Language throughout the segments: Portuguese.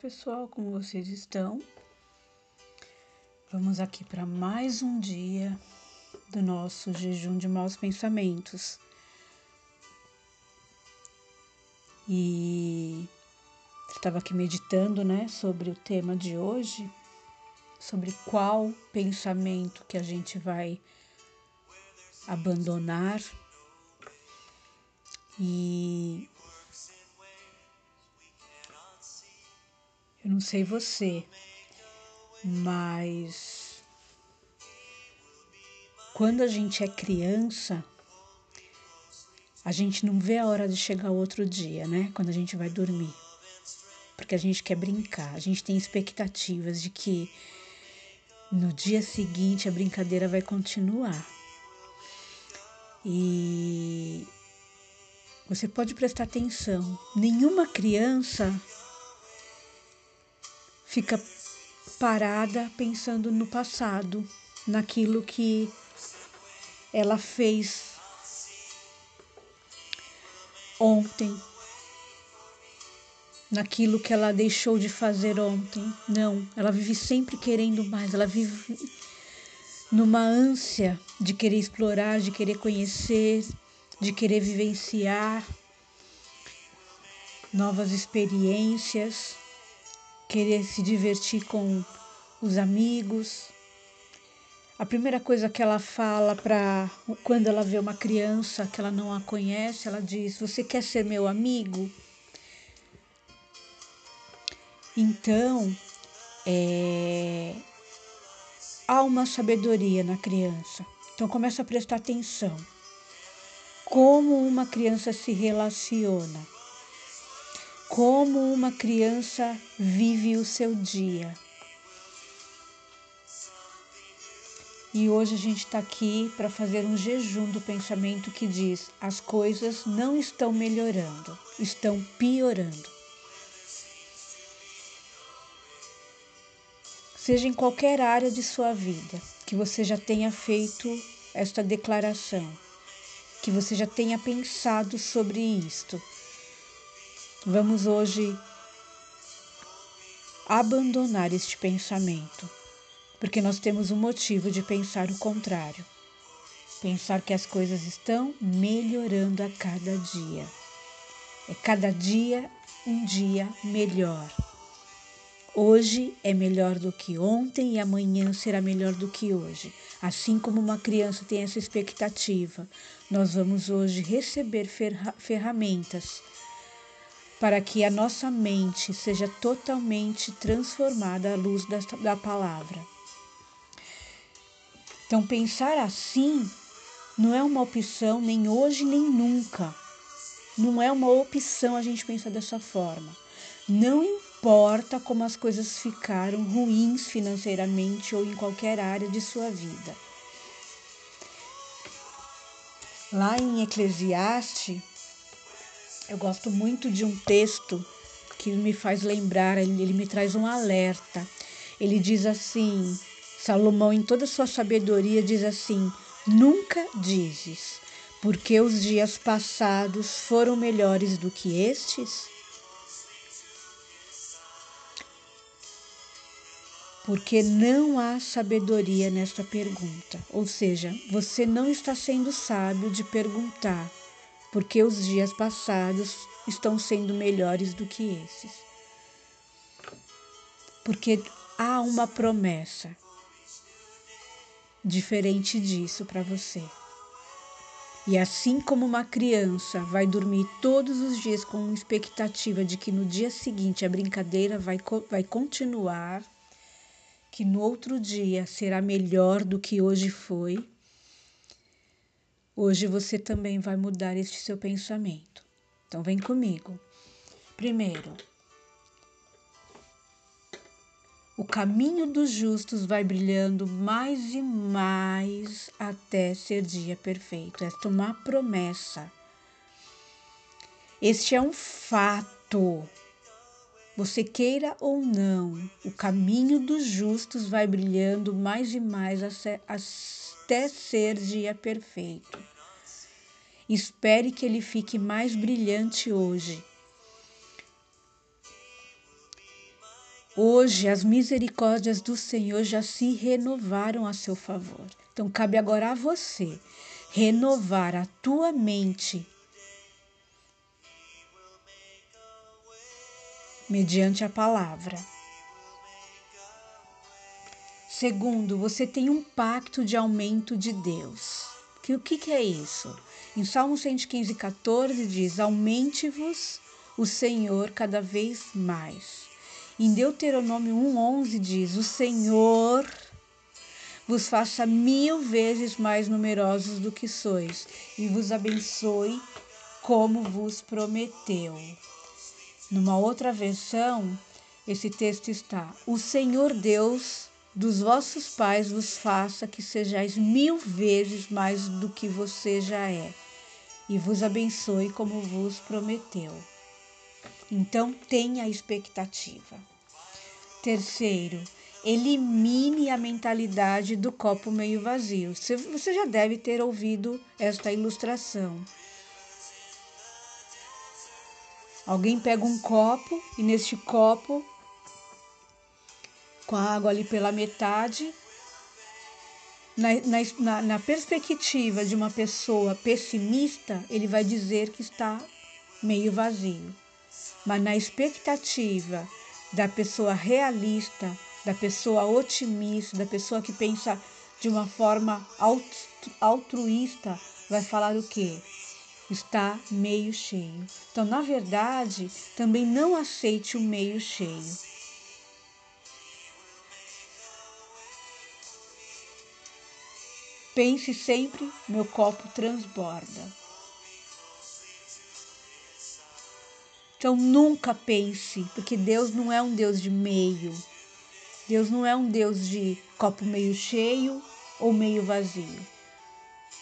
pessoal, como vocês estão? Vamos aqui para mais um dia do nosso jejum de maus pensamentos. E estava aqui meditando, né, sobre o tema de hoje, sobre qual pensamento que a gente vai abandonar. E Eu não sei você, mas quando a gente é criança, a gente não vê a hora de chegar outro dia, né? Quando a gente vai dormir. Porque a gente quer brincar, a gente tem expectativas de que no dia seguinte a brincadeira vai continuar. E você pode prestar atenção, nenhuma criança fica parada pensando no passado, naquilo que ela fez ontem, naquilo que ela deixou de fazer ontem. Não, ela vive sempre querendo mais, ela vive numa ânsia de querer explorar, de querer conhecer, de querer vivenciar novas experiências querer se divertir com os amigos. A primeira coisa que ela fala para quando ela vê uma criança que ela não a conhece, ela diz: "Você quer ser meu amigo?" Então, é, há uma sabedoria na criança. Então começa a prestar atenção. Como uma criança se relaciona como uma criança vive o seu dia. E hoje a gente está aqui para fazer um jejum do pensamento que diz: as coisas não estão melhorando, estão piorando. Seja em qualquer área de sua vida que você já tenha feito esta declaração, que você já tenha pensado sobre isto Vamos hoje abandonar este pensamento, porque nós temos um motivo de pensar o contrário. Pensar que as coisas estão melhorando a cada dia. É cada dia um dia melhor. Hoje é melhor do que ontem e amanhã será melhor do que hoje. Assim como uma criança tem essa expectativa, nós vamos hoje receber ferramentas para que a nossa mente seja totalmente transformada à luz da, da palavra. Então, pensar assim não é uma opção nem hoje nem nunca. Não é uma opção a gente pensar dessa forma. Não importa como as coisas ficaram ruins financeiramente ou em qualquer área de sua vida. Lá em Eclesiastes, eu gosto muito de um texto que me faz lembrar, ele, ele me traz um alerta. Ele diz assim: Salomão, em toda sua sabedoria, diz assim: Nunca dizes, porque os dias passados foram melhores do que estes? Porque não há sabedoria nesta pergunta. Ou seja, você não está sendo sábio de perguntar porque os dias passados estão sendo melhores do que esses. Porque há uma promessa diferente disso para você. E assim como uma criança vai dormir todos os dias com expectativa de que no dia seguinte a brincadeira vai, vai continuar, que no outro dia será melhor do que hoje foi, Hoje você também vai mudar este seu pensamento. Então vem comigo. Primeiro, o caminho dos justos vai brilhando mais e mais até ser dia perfeito. Esta é uma promessa. Este é um fato. Você queira ou não, o caminho dos justos vai brilhando mais e mais até ser dia perfeito. Espere que ele fique mais brilhante hoje. Hoje as misericórdias do Senhor já se renovaram a seu favor. Então cabe agora a você renovar a tua mente mediante a palavra. Segundo, você tem um pacto de aumento de Deus. Que, o que, que é isso? Em Salmo 115, 14 diz: Aumente-vos o Senhor cada vez mais. Em Deuteronômio 1,11 diz: O Senhor vos faça mil vezes mais numerosos do que sois e vos abençoe como vos prometeu. Numa outra versão, esse texto está: O Senhor Deus dos vossos pais vos faça que sejais mil vezes mais do que você já é, e vos abençoe como vos prometeu. Então, tenha expectativa. Terceiro, elimine a mentalidade do copo meio vazio. Você já deve ter ouvido esta ilustração. Alguém pega um copo e neste copo com a água ali pela metade. Na, na, na, perspectiva de uma pessoa pessimista, ele vai dizer que está meio vazio. Mas na expectativa da pessoa realista, da pessoa otimista, da pessoa que pensa de uma forma altruísta, vai falar o quê? Está meio cheio. Então, na verdade, também não aceite o meio cheio. Pense sempre, meu copo transborda. Então nunca pense, porque Deus não é um Deus de meio. Deus não é um Deus de copo meio cheio ou meio vazio.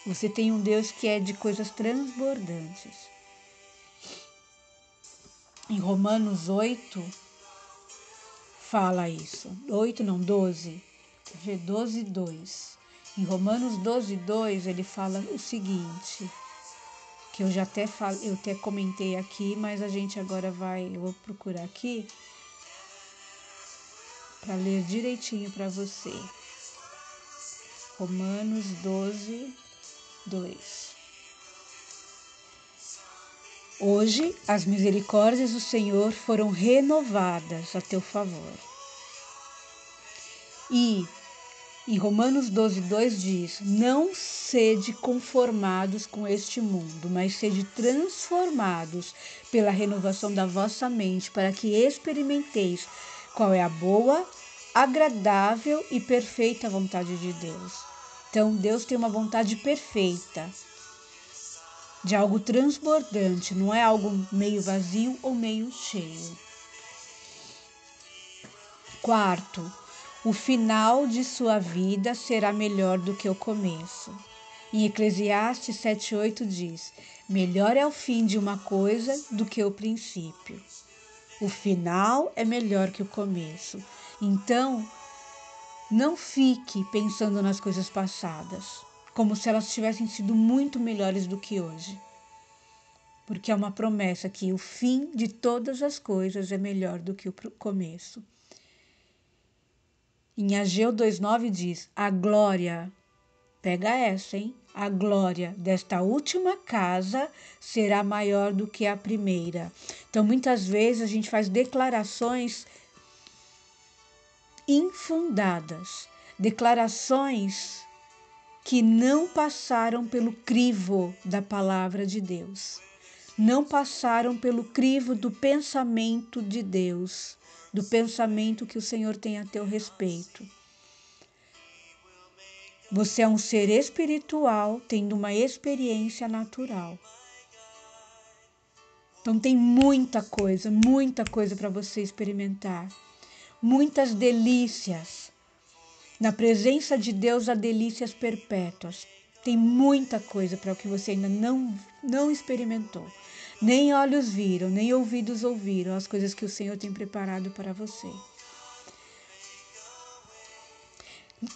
Você tem um Deus que é de coisas transbordantes. Em Romanos 8 fala isso. 8 não, 12. Vê 12, 2. Em Romanos 12, 2, ele fala o seguinte, que eu já até, fal, eu até comentei aqui, mas a gente agora vai, eu vou procurar aqui para ler direitinho para você. Romanos 12, 2. Hoje as misericórdias do Senhor foram renovadas a teu favor. E em Romanos 12, 2 diz: Não sede conformados com este mundo, mas sede transformados pela renovação da vossa mente, para que experimenteis qual é a boa, agradável e perfeita vontade de Deus. Então, Deus tem uma vontade perfeita, de algo transbordante, não é algo meio vazio ou meio cheio. Quarto, o final de sua vida será melhor do que o começo. Em Eclesiastes 7,8 diz: Melhor é o fim de uma coisa do que o princípio. O final é melhor que o começo. Então, não fique pensando nas coisas passadas, como se elas tivessem sido muito melhores do que hoje. Porque é uma promessa que o fim de todas as coisas é melhor do que o começo. Em Ageu 2,9 diz: A glória, pega essa, hein? A glória desta última casa será maior do que a primeira. Então, muitas vezes a gente faz declarações infundadas, declarações que não passaram pelo crivo da palavra de Deus, não passaram pelo crivo do pensamento de Deus do pensamento que o Senhor tem a teu respeito. Você é um ser espiritual tendo uma experiência natural. Então tem muita coisa, muita coisa para você experimentar. Muitas delícias. Na presença de Deus há delícias perpétuas. Tem muita coisa para o que você ainda não não experimentou. Nem olhos viram, nem ouvidos ouviram as coisas que o Senhor tem preparado para você.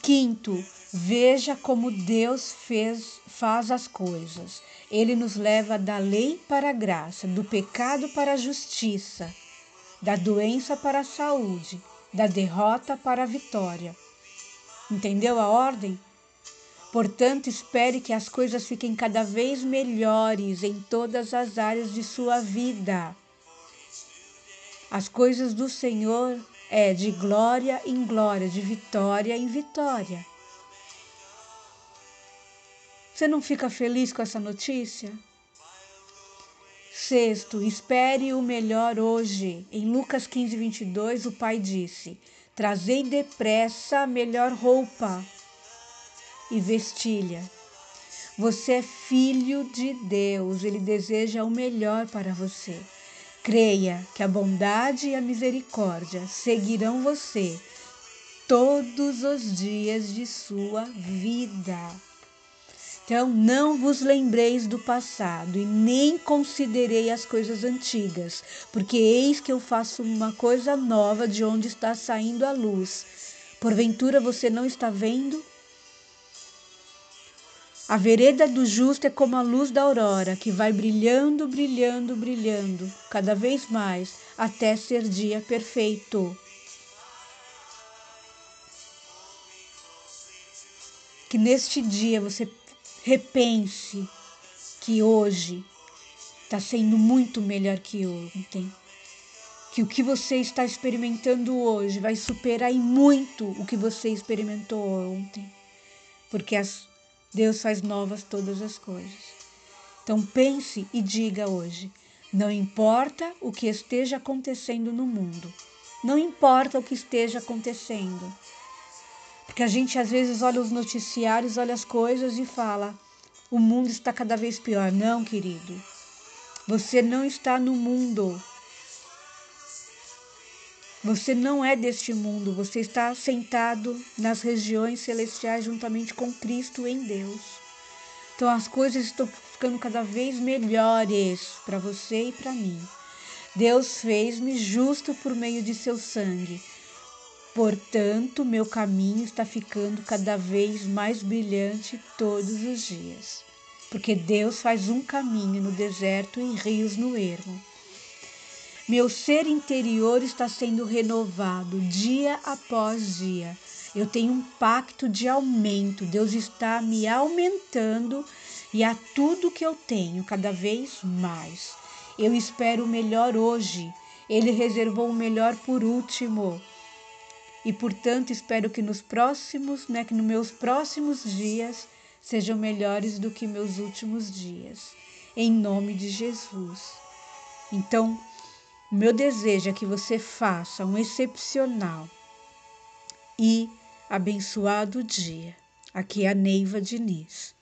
Quinto, veja como Deus fez, faz as coisas. Ele nos leva da lei para a graça, do pecado para a justiça, da doença para a saúde, da derrota para a vitória. Entendeu a ordem? Portanto, espere que as coisas fiquem cada vez melhores em todas as áreas de sua vida. As coisas do Senhor é de glória em glória, de vitória em vitória. Você não fica feliz com essa notícia? Sexto, espere o melhor hoje. Em Lucas 15, 22, o pai disse: Trazei depressa a melhor roupa e vestilha. Você é filho de Deus, ele deseja o melhor para você. Creia que a bondade e a misericórdia seguirão você todos os dias de sua vida. Então, não vos lembreis do passado e nem considerei as coisas antigas, porque eis que eu faço uma coisa nova de onde está saindo a luz. Porventura você não está vendo? A vereda do justo é como a luz da aurora, que vai brilhando, brilhando, brilhando, cada vez mais, até ser dia perfeito. Que neste dia você repense que hoje está sendo muito melhor que ontem. Que o que você está experimentando hoje vai superar em muito o que você experimentou ontem. Porque as Deus faz novas todas as coisas. Então pense e diga hoje: não importa o que esteja acontecendo no mundo, não importa o que esteja acontecendo. Porque a gente às vezes olha os noticiários, olha as coisas e fala: o mundo está cada vez pior. Não, querido. Você não está no mundo. Você não é deste mundo, você está sentado nas regiões celestiais juntamente com Cristo em Deus. Então as coisas estão ficando cada vez melhores para você e para mim. Deus fez-me justo por meio de seu sangue. Portanto, meu caminho está ficando cada vez mais brilhante todos os dias. Porque Deus faz um caminho no deserto e rios no ermo. Meu ser interior está sendo renovado dia após dia. Eu tenho um pacto de aumento. Deus está me aumentando e a tudo que eu tenho cada vez mais. Eu espero o melhor hoje. Ele reservou o melhor por último. E portanto, espero que nos próximos, né, que nos meus próximos dias sejam melhores do que meus últimos dias. Em nome de Jesus. Então, meu desejo é que você faça um excepcional e abençoado dia. Aqui é a Neiva Diniz.